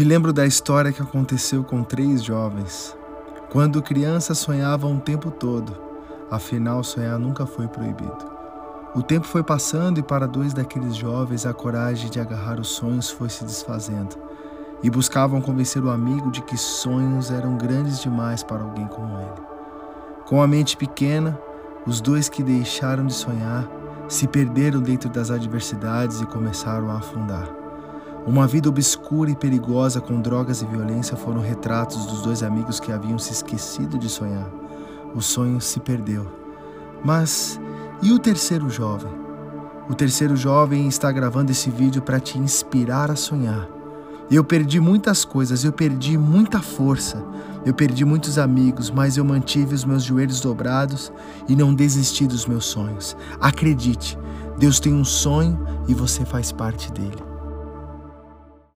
Me lembro da história que aconteceu com três jovens. Quando crianças sonhavam o tempo todo, afinal sonhar nunca foi proibido. O tempo foi passando e para dois daqueles jovens a coragem de agarrar os sonhos foi se desfazendo. E buscavam convencer o amigo de que sonhos eram grandes demais para alguém como ele. Com a mente pequena, os dois que deixaram de sonhar se perderam dentro das adversidades e começaram a afundar. Uma vida obscura e perigosa com drogas e violência foram retratos dos dois amigos que haviam se esquecido de sonhar. O sonho se perdeu. Mas e o terceiro jovem? O terceiro jovem está gravando esse vídeo para te inspirar a sonhar. Eu perdi muitas coisas, eu perdi muita força, eu perdi muitos amigos, mas eu mantive os meus joelhos dobrados e não desisti dos meus sonhos. Acredite, Deus tem um sonho e você faz parte dele.